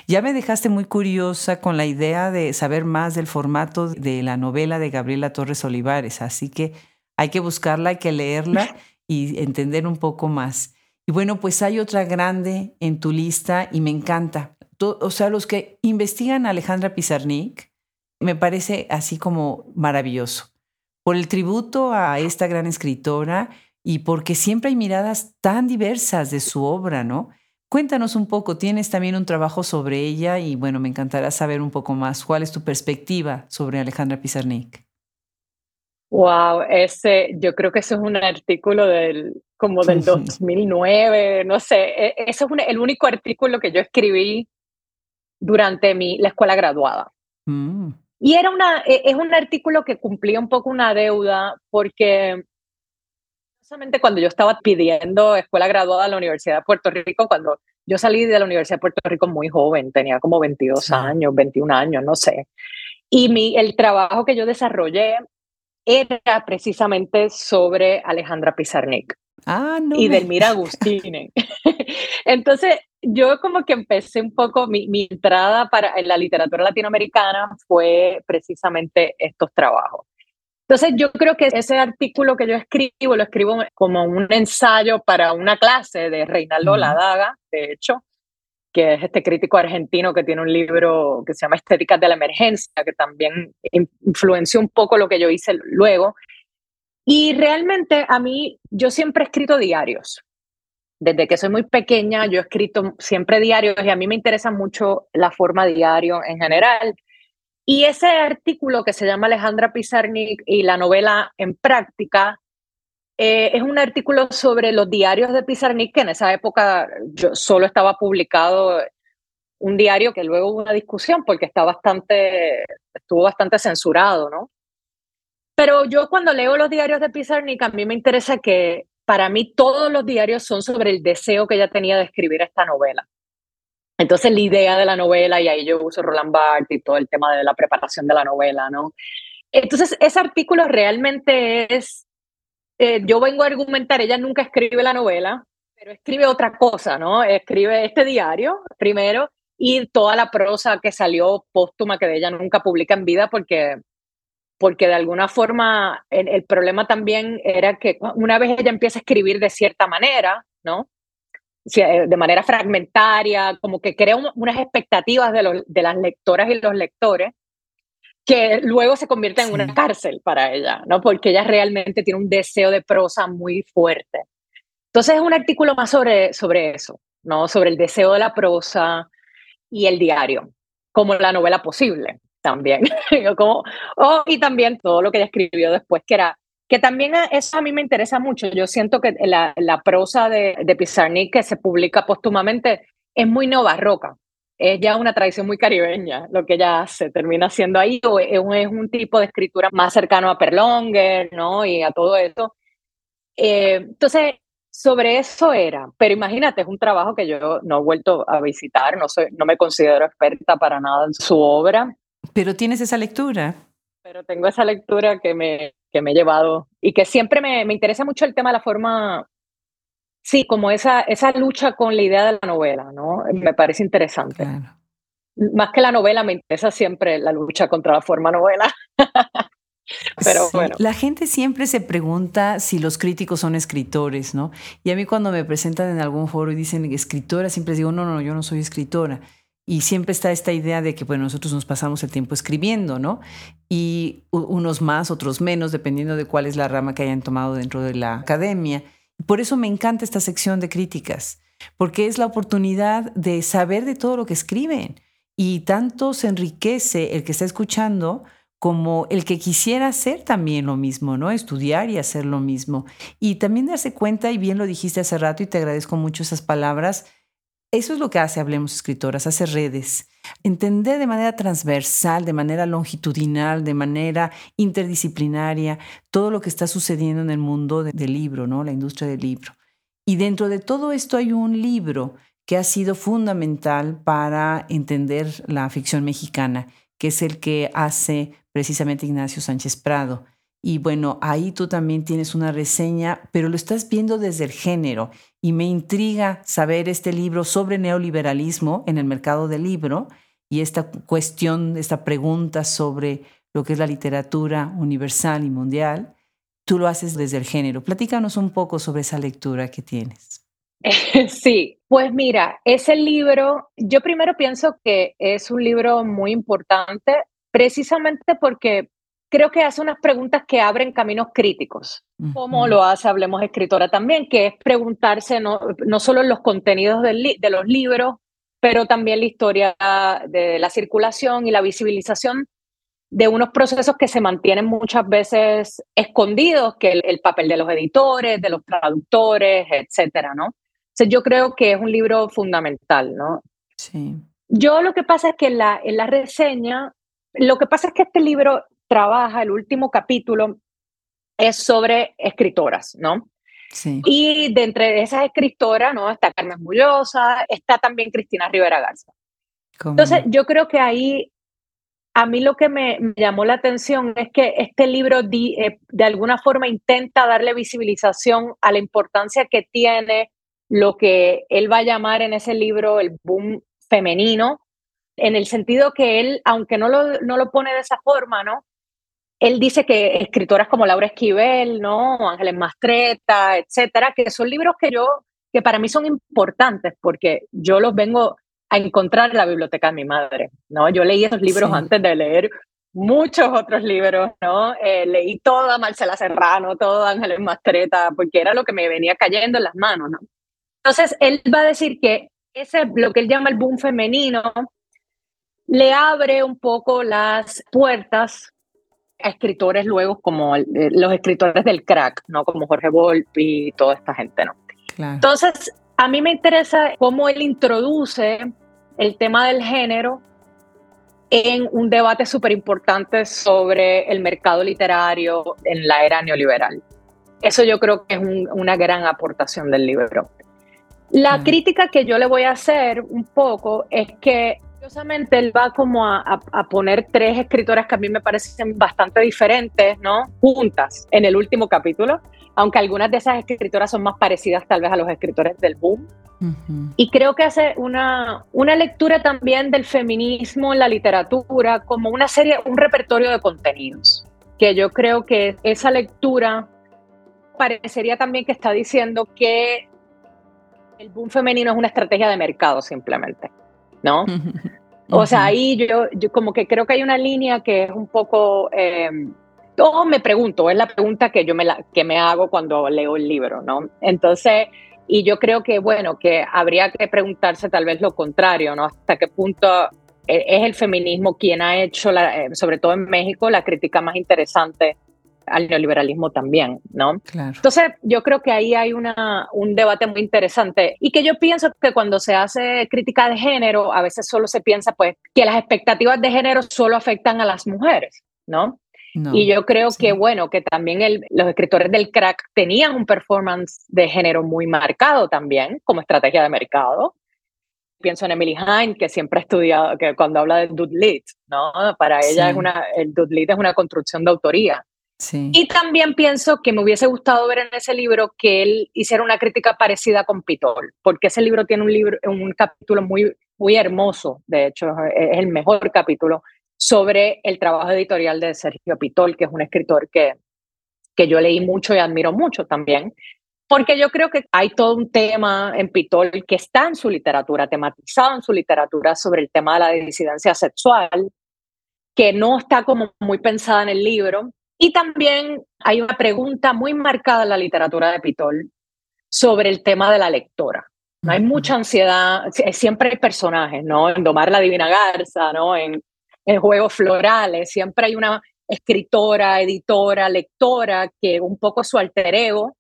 Ya me dejaste muy curiosa con la idea de saber más del formato de la novela de Gabriela Torres Olivares, así que hay que buscarla, hay que leerla [laughs] y entender un poco más. Y bueno, pues hay otra grande en tu lista y me encanta. O sea, los que investigan a Alejandra Pizarnik, me parece así como maravilloso. Por el tributo a esta gran escritora y porque siempre hay miradas tan diversas de su obra, ¿no? Cuéntanos un poco, tienes también un trabajo sobre ella y bueno, me encantará saber un poco más. ¿Cuál es tu perspectiva sobre Alejandra Pizarnik? Wow, ese, yo creo que eso es un artículo del, como del [laughs] 2009, no sé, e, ese es el único artículo que yo escribí durante mi, la escuela graduada. Mm. Y era una, e, es un artículo que cumplía un poco una deuda porque solamente cuando yo estaba pidiendo escuela graduada a la Universidad de Puerto Rico, cuando yo salí de la Universidad de Puerto Rico muy joven, tenía como 22 años, 21 años, no sé. Y mi, el trabajo que yo desarrollé era precisamente sobre Alejandra Pizarnik ah, no y Delmira Agustine. [laughs] Entonces, yo como que empecé un poco, mi, mi, entrada para, en la literatura latinoamericana fue precisamente estos trabajos. Entonces yo creo que ese artículo que yo escribo lo escribo como un ensayo para una clase de Reinaldo Ladaga, de hecho, que es este crítico argentino que tiene un libro que se llama Estéticas de la Emergencia, que también influenció un poco lo que yo hice luego. Y realmente a mí, yo siempre he escrito diarios. Desde que soy muy pequeña, yo he escrito siempre diarios y a mí me interesa mucho la forma diario en general. Y ese artículo que se llama Alejandra Pizarnik y la novela en práctica eh, es un artículo sobre los diarios de Pizarnik, que en esa época yo solo estaba publicado un diario que luego hubo una discusión porque está bastante, estuvo bastante censurado, ¿no? Pero yo cuando leo los diarios de Pizarnik, a mí me interesa que para mí todos los diarios son sobre el deseo que ella tenía de escribir esta novela. Entonces la idea de la novela, y ahí yo uso Roland Barthes y todo el tema de la preparación de la novela, ¿no? Entonces ese artículo realmente es, eh, yo vengo a argumentar, ella nunca escribe la novela, pero escribe otra cosa, ¿no? Escribe este diario primero y toda la prosa que salió póstuma que ella nunca publica en vida porque porque de alguna forma el, problema también era que una vez ella empieza a escribir de cierta manera, ¿no? Eh, de manera fragmentaria, como que crea unas expectativas de, los, de las lectoras y los lectores que luego se convierte en una cárcel para ella, ¿no? Porque ella realmente tiene un deseo de prosa muy fuerte. Entonces es un artículo más sobre, sobre eso, ¿no? Sobre el deseo de la prosa y el diario, como la novela posible también. [laughs] como, oh, y también todo lo que ella escribió después, que era que también eso a mí me interesa mucho. Yo siento que la, la prosa de, de, Pizarnik que se publica póstumamente es muy neobarroca. Es ya una tradición muy caribeña lo que ella hace, termina siendo ahí, o es un, es un tipo de escritura más cercano a Perlonger, ¿no? Y a todo eso. Eh, entonces, sobre eso era, pero imagínate, es un trabajo que yo no he vuelto a visitar, no, soy, no me considero experta para nada en su obra. Pero tienes esa lectura. Pero tengo esa lectura que me, que me he llevado y que siempre me, me, interesa mucho el tema de la forma, sí, como esa, esa lucha con la idea de la novela, ¿no? Me parece interesante. Más que la novela, me interesa siempre la lucha contra la forma novela. [laughs] Pero bueno. La gente siempre se pregunta si los críticos son escritores, ¿no? Y a mí cuando me presentan en algún foro y dicen escritora, siempre digo, no, no, yo no soy escritora. Y siempre está esta idea de que, bueno, nosotros nos pasamos el tiempo escribiendo, ¿no? Y unos más, otros menos, dependiendo de cuál es la rama que hayan tomado dentro de la academia. Por eso me encanta esta sección de críticas, porque es la oportunidad de saber de todo lo que escriben. Y tanto se enriquece el que está escuchando como el que quisiera hacer también lo mismo, ¿no? Estudiar y hacer lo mismo. Y también darse cuenta, y bien lo dijiste hace rato, y te agradezco mucho esas palabras, eso es lo que hace Hablemos Escritoras, hace redes. Entender de manera transversal, de manera longitudinal, de manera interdisciplinaria, todo lo que está sucediendo en el mundo del libro, ¿no? la industria del libro. Y dentro de todo esto hay un libro que ha sido fundamental para entender la ficción mexicana, que es el que hace precisamente Ignacio Sánchez Prado. Y bueno, ahí tú también tienes una reseña, pero lo estás viendo desde el género. Y me intriga saber este libro sobre neoliberalismo en el mercado del libro y esta cuestión, esta pregunta sobre lo que es la literatura universal y mundial. Tú lo haces desde el género. Platícanos un poco sobre esa lectura que tienes. [laughs] Sí, pues mira, ese libro, yo primero pienso que es un libro muy importante precisamente porque creo que hace unas preguntas que abren caminos críticos, como lo hace Hablemos Escritora también, que es preguntarse no, no solo los contenidos de los libros, pero también la historia de la circulación y la visibilización de unos procesos que se mantienen muchas veces escondidos, que el, papel de los editores, de los traductores, etcétera, ¿no? Entonces yo creo que es un libro fundamental, ¿no? Sí. Yo lo que pasa es que en la, en la reseña, lo que pasa es que este libro trabaja, el último capítulo, es sobre escritoras, ¿no? Sí. Y de entre esas escritoras, ¿no? Está Carmen Bullosa, está también Cristina Rivera Garza. Entonces, yo creo que ahí, a mí lo que me, llamó la atención es que este libro eh, de alguna forma intenta darle visibilización a la importancia que tiene lo que él va a llamar en ese libro el boom femenino, en el sentido que él, aunque no lo, no lo pone de esa forma, ¿no? Él dice que escritoras como Laura Esquivel, ¿no? Ángeles Mastreta, etcétera, que son libros que yo, que para mí son importantes porque yo los vengo a encontrar en la biblioteca de mi madre, ¿no? Yo leí esos libros antes de leer muchos otros libros, ¿no? Eh, leí toda Marcela Serrano, todo Ángeles Mastreta, porque era lo que me venía cayendo en las manos, ¿no? Entonces, él va a decir que ese, lo que él llama el boom femenino, le abre un poco las puertas a escritores luego como eh, los escritores del crack, ¿no? Como Jorge Volpi y toda esta gente, ¿no? Entonces, a mí me interesa cómo él introduce el tema del género en un debate súper importante sobre el mercado literario en la era neoliberal. Eso yo creo que es una gran aportación del libro. La crítica que yo le voy a hacer un poco es que curiosamente él va como a, a, poner tres escritoras que a mí me parecen bastante diferentes, ¿no? Juntas en el último capítulo, aunque algunas de esas escritoras son más parecidas tal vez a los escritores del boom. Y creo que hace una, una lectura también del feminismo en la literatura como una serie, un repertorio de contenidos, que yo creo que esa lectura parecería también que está diciendo que el boom femenino es una estrategia de mercado simplemente, ¿no? O sea, ahí yo, yo como que creo que hay una línea que es un poco... Eh, me pregunto, es la pregunta que yo me, la, que me hago cuando leo el libro, ¿no? Entonces, y yo creo que, bueno, que habría que preguntarse tal vez lo contrario, ¿no? Hasta qué punto e, es el feminismo quien ha hecho, la, eh, sobre todo en México, la crítica más interesante al neoliberalismo también, ¿no? Claro. Entonces, yo creo que ahí hay una, un debate muy interesante y que yo pienso que cuando se hace crítica de género, a veces solo se piensa, pues, que las expectativas de género solo afectan a las mujeres, ¿no? y yo creo que, bueno, que también el, los escritores del crack tenían un performance de género muy marcado también como estrategia de mercado. Pienso en Emily Hine, que siempre ha estudiado, que cuando habla del dude lit, ¿no? Para ella es una, el dude lit es una construcción de autoría. Y también pienso que me hubiese gustado ver en ese libro que él hiciera una crítica parecida con Pitol, porque ese libro tiene un, libro, un capítulo muy, muy hermoso, de hecho es el mejor capítulo, sobre el trabajo editorial de Sergio Pitol, que es un escritor que, que yo leí mucho y admiro mucho también, porque yo creo que hay todo un tema en Pitol que está en su literatura, tematizado en su literatura sobre el tema de la disidencia sexual, que no está como muy pensada en el libro. Y también hay una pregunta muy marcada en la literatura de Pitol sobre el tema de la lectora. Hay mucha ansiedad, siempre hay personajes, ¿no? En Domar la Divina Garza, ¿no? En en juegos florales, siempre hay una escritora, editora, lectora que un poco su alter ego,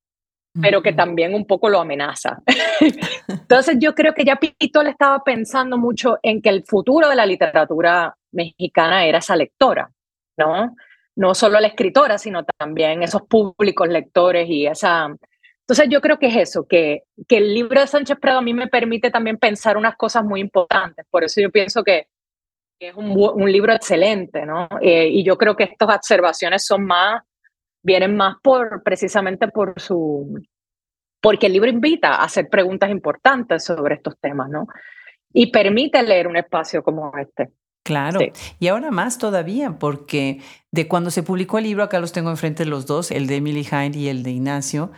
pero que también un poco lo amenaza. [laughs] Entonces yo creo que ya Pito le estaba pensando mucho en que el futuro de la literatura mexicana era esa lectora, ¿no? No solo la escritora, sino también esos públicos lectores y esa... Entonces yo creo que es eso, que, que el libro de Sánchez Prado a mí me permite también pensar unas cosas muy importantes. Por eso yo pienso que es un, libro excelente, ¿no? Eh, y yo creo que estas observaciones son más, vienen más por, precisamente por su, porque el libro invita a hacer preguntas importantes sobre estos temas, ¿no? Y permite leer un espacio como este. Claro, y ahora más todavía, porque de cuando se publicó el libro, acá los tengo enfrente los dos, el de Emily Hind y el de Ignacio.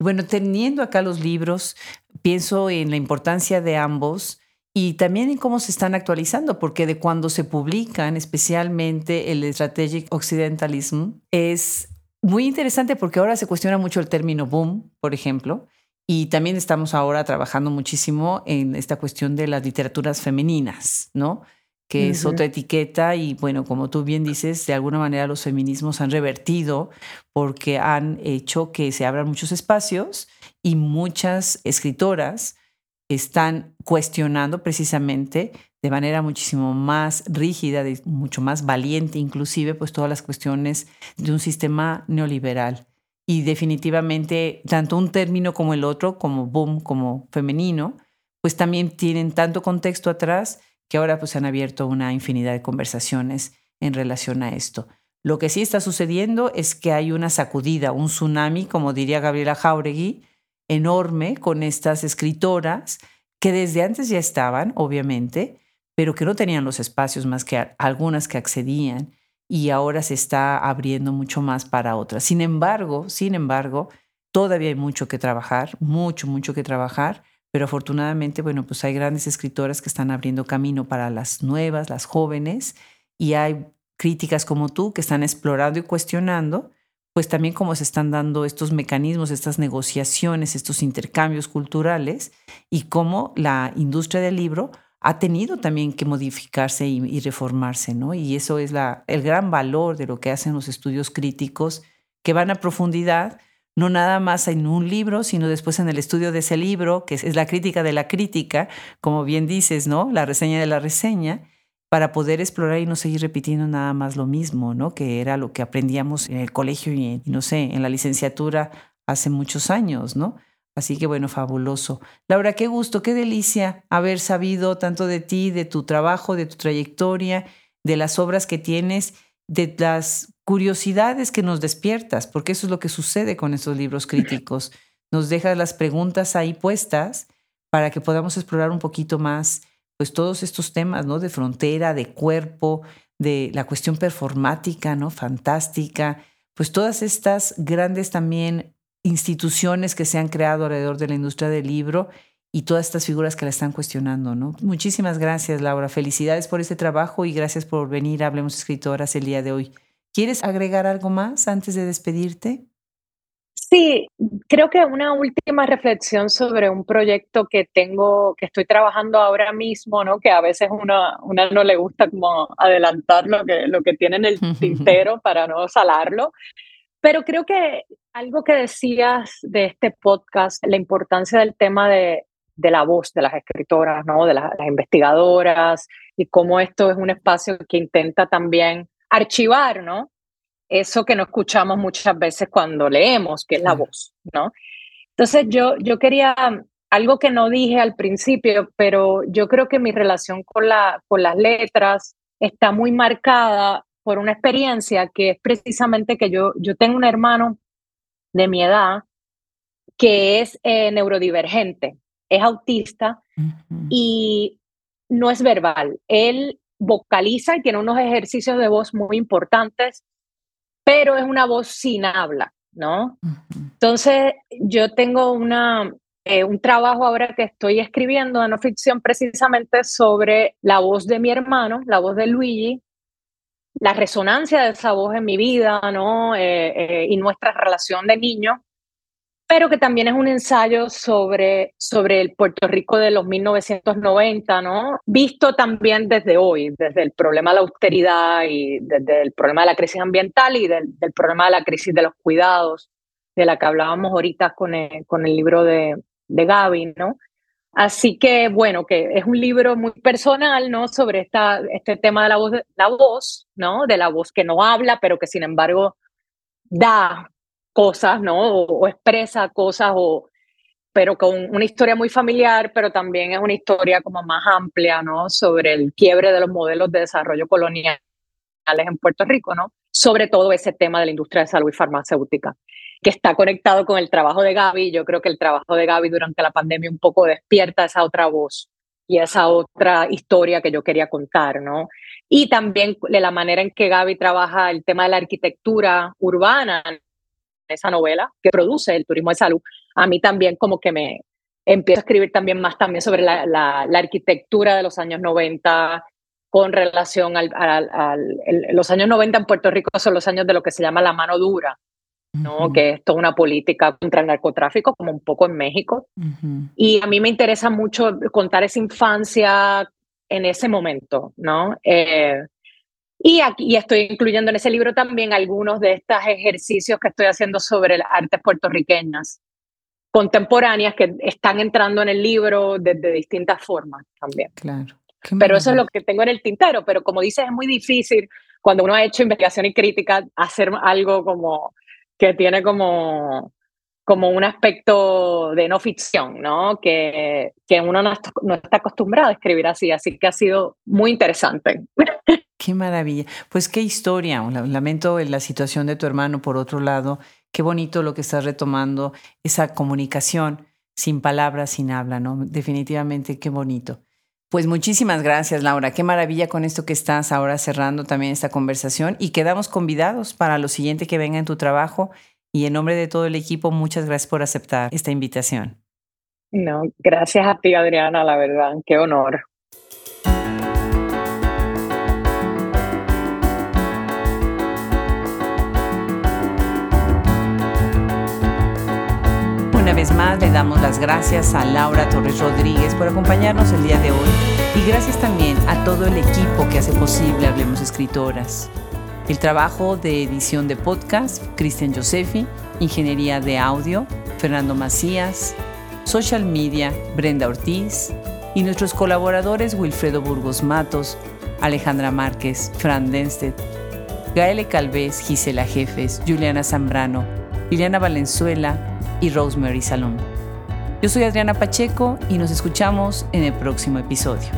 Bueno, teniendo acá los libros, pienso en la importancia de ambos y también en cómo se están actualizando, porque de cuando se publican, especialmente el Strategic Occidentalism, es muy interesante porque ahora se cuestiona mucho el término boom, por ejemplo, y también estamos ahora trabajando muchísimo en esta cuestión de las literaturas femeninas, ¿no? Que es otra etiqueta y bueno, como tú bien dices, de alguna manera los feminismos han revertido porque han hecho que se abran muchos espacios y muchas escritoras están cuestionando precisamente de manera muchísimo más rígida, mucho más valiente inclusive, pues todas las cuestiones de un sistema neoliberal. Y definitivamente, tanto un término como el otro, como boom, como femenino, pues también tienen tanto contexto atrás que ahora pues han abierto una infinidad de conversaciones en relación a esto. Lo que sí está sucediendo es que hay una sacudida, un tsunami, como diría Gabriela Jauregui, enorme con estas escritoras que desde antes ya estaban, obviamente, pero que no tenían los espacios más que algunas que accedían y ahora se está abriendo mucho más para otras. Sin embargo, sin embargo, todavía hay mucho que trabajar, mucho, mucho que trabajar, pero afortunadamente, bueno, pues hay grandes escritoras que están abriendo camino para las nuevas, las jóvenes, y hay críticas como tú que están explorando y cuestionando, pues también cómo se están dando estos mecanismos, estas negociaciones, estos intercambios culturales y cómo la industria del libro ha tenido también que modificarse y, reformarse, ¿no? Y eso es la, el gran valor de lo que hacen los estudios críticos, que van a profundidad, no nada más en un libro, sino después en el estudio de ese libro, que es, la crítica de la crítica, como bien dices, ¿no? La reseña de la reseña, para poder explorar y no seguir repitiendo nada más lo mismo, ¿no? Que era lo que aprendíamos en el colegio y, no sé, en la licenciatura hace muchos años, ¿no? Así que bueno, fabuloso. Laura, qué gusto, qué delicia haber sabido tanto de ti, de tu trabajo, de tu trayectoria, de las obras que tienes, de las curiosidades que nos despiertas, porque eso es lo que sucede con estos libros críticos. [clears throat] Nos dejas las preguntas ahí puestas para que podamos explorar un poquito más pues todos estos temas, ¿no? De frontera, de cuerpo, de la cuestión performática, ¿no? Fantástica, pues todas estas grandes también instituciones que se han creado alrededor de la industria del libro y todas estas figuras que la están cuestionando, ¿no? Muchísimas gracias, Laura. Felicidades por este trabajo y gracias por venir a Hablemos Escritoras el día de hoy. ¿Quieres agregar algo más antes de despedirte? Sí, creo que una última reflexión sobre un proyecto que tengo, que estoy trabajando ahora mismo, ¿no? Que a veces una, una no le gusta como adelantar lo que, lo que tiene en el [laughs] tintero para no salarlo, pero creo que algo que decías de este podcast, la importancia del tema de, de la voz de las escritoras, ¿no? de las investigadoras, y cómo esto es un espacio que intenta también archivar, ¿no? Eso que no escuchamos muchas veces cuando leemos, que es la voz, ¿no? Entonces yo, yo quería, algo que no dije al principio, pero yo creo que mi relación con, la, con las letras está muy marcada por una experiencia que es precisamente que yo, yo tengo un hermano de mi edad que es eh, neurodivergente, es autista y no es verbal. Él vocaliza y tiene unos ejercicios de voz muy importantes, pero es una voz sin habla, ¿no? Entonces, yo tengo una, eh, un trabajo ahora que estoy escribiendo de no ficción precisamente sobre la voz de mi hermano, la voz de Luigi, la resonancia de esa voz en mi vida, ¿no? Eh, eh, y nuestra relación de niño, pero que también es un ensayo sobre, sobre el Puerto Rico de los 1990, ¿no? Visto también desde hoy, desde el problema de la austeridad y desde el problema de la crisis ambiental y del, problema de la crisis de los cuidados, de la que hablábamos ahorita con el, con el libro de, de Gaby, ¿no? Así que, bueno, que es un libro muy personal, ¿no? Sobre esta, este tema de la voz, la voz, ¿no? De la voz que no habla, pero que sin embargo da cosas, ¿no? O, expresa cosas, o, pero con una historia muy familiar, pero también es una historia como más amplia, ¿no? Sobre el quiebre de los modelos de desarrollo coloniales en Puerto Rico, ¿no? Sobre todo ese tema de la industria de salud y farmacéutica que está conectado con el trabajo de Gaby. Yo creo que el trabajo de Gaby durante la pandemia un poco despierta esa otra voz y esa otra historia que yo quería contar, ¿no? Y también de la manera en que Gaby trabaja el tema de la arquitectura urbana, esa novela que produce el turismo de salud, a mí también como que me empiezo a escribir también más también sobre la, la, arquitectura de los años 90 con relación al, los años 90 en Puerto Rico son los años de lo que se llama la mano dura, ¿no? que es toda una política contra el narcotráfico, como un poco en México. Y a mí me interesa mucho contar esa infancia en ese momento, ¿no? Eh, y aquí estoy incluyendo en ese libro también algunos de estos ejercicios que estoy haciendo sobre las artes puertorriqueñas contemporáneas que están entrando en el libro desde distintas formas también. Claro. Pero eso es lo que tengo en el tintero, pero como dices, es muy difícil cuando uno ha hecho investigación y crítica hacer algo como que tiene como, como un aspecto de no ficción, ¿no? Que, que uno no no está acostumbrado a escribir así, así que ha sido muy interesante. [laughs] Qué maravilla. Pues qué historia. Lamento la situación de tu hermano, por otro lado. Qué bonito lo que estás retomando, esa comunicación sin palabras, sin habla, ¿no? Definitivamente qué bonito. Pues muchísimas gracias, Laura. Qué maravilla con esto que estás ahora cerrando también esta conversación y quedamos convidados para lo siguiente que venga en tu trabajo. Y en nombre de todo el equipo, muchas gracias por aceptar esta invitación. No, gracias a ti, Adriana, la verdad. Qué honor. Vez más le damos las gracias a Laura Torres Rodríguez por acompañarnos el día de hoy. Y gracias también a todo el equipo que hace posible Hablemos Escritoras. El trabajo de edición de podcast, Cristian Josefi, ingeniería de audio, Fernando Macías, social media, Brenda Ortiz. Y nuestros colaboradores Wilfredo Burgos Matos, Alejandra Márquez, Fran Denstedt, Gaele Calvez, Gisela Jefes, Juliana Zambrano, Liliana Valenzuela y Rosemary Salón. Yo soy Adriana Pacheco y nos escuchamos en el próximo episodio.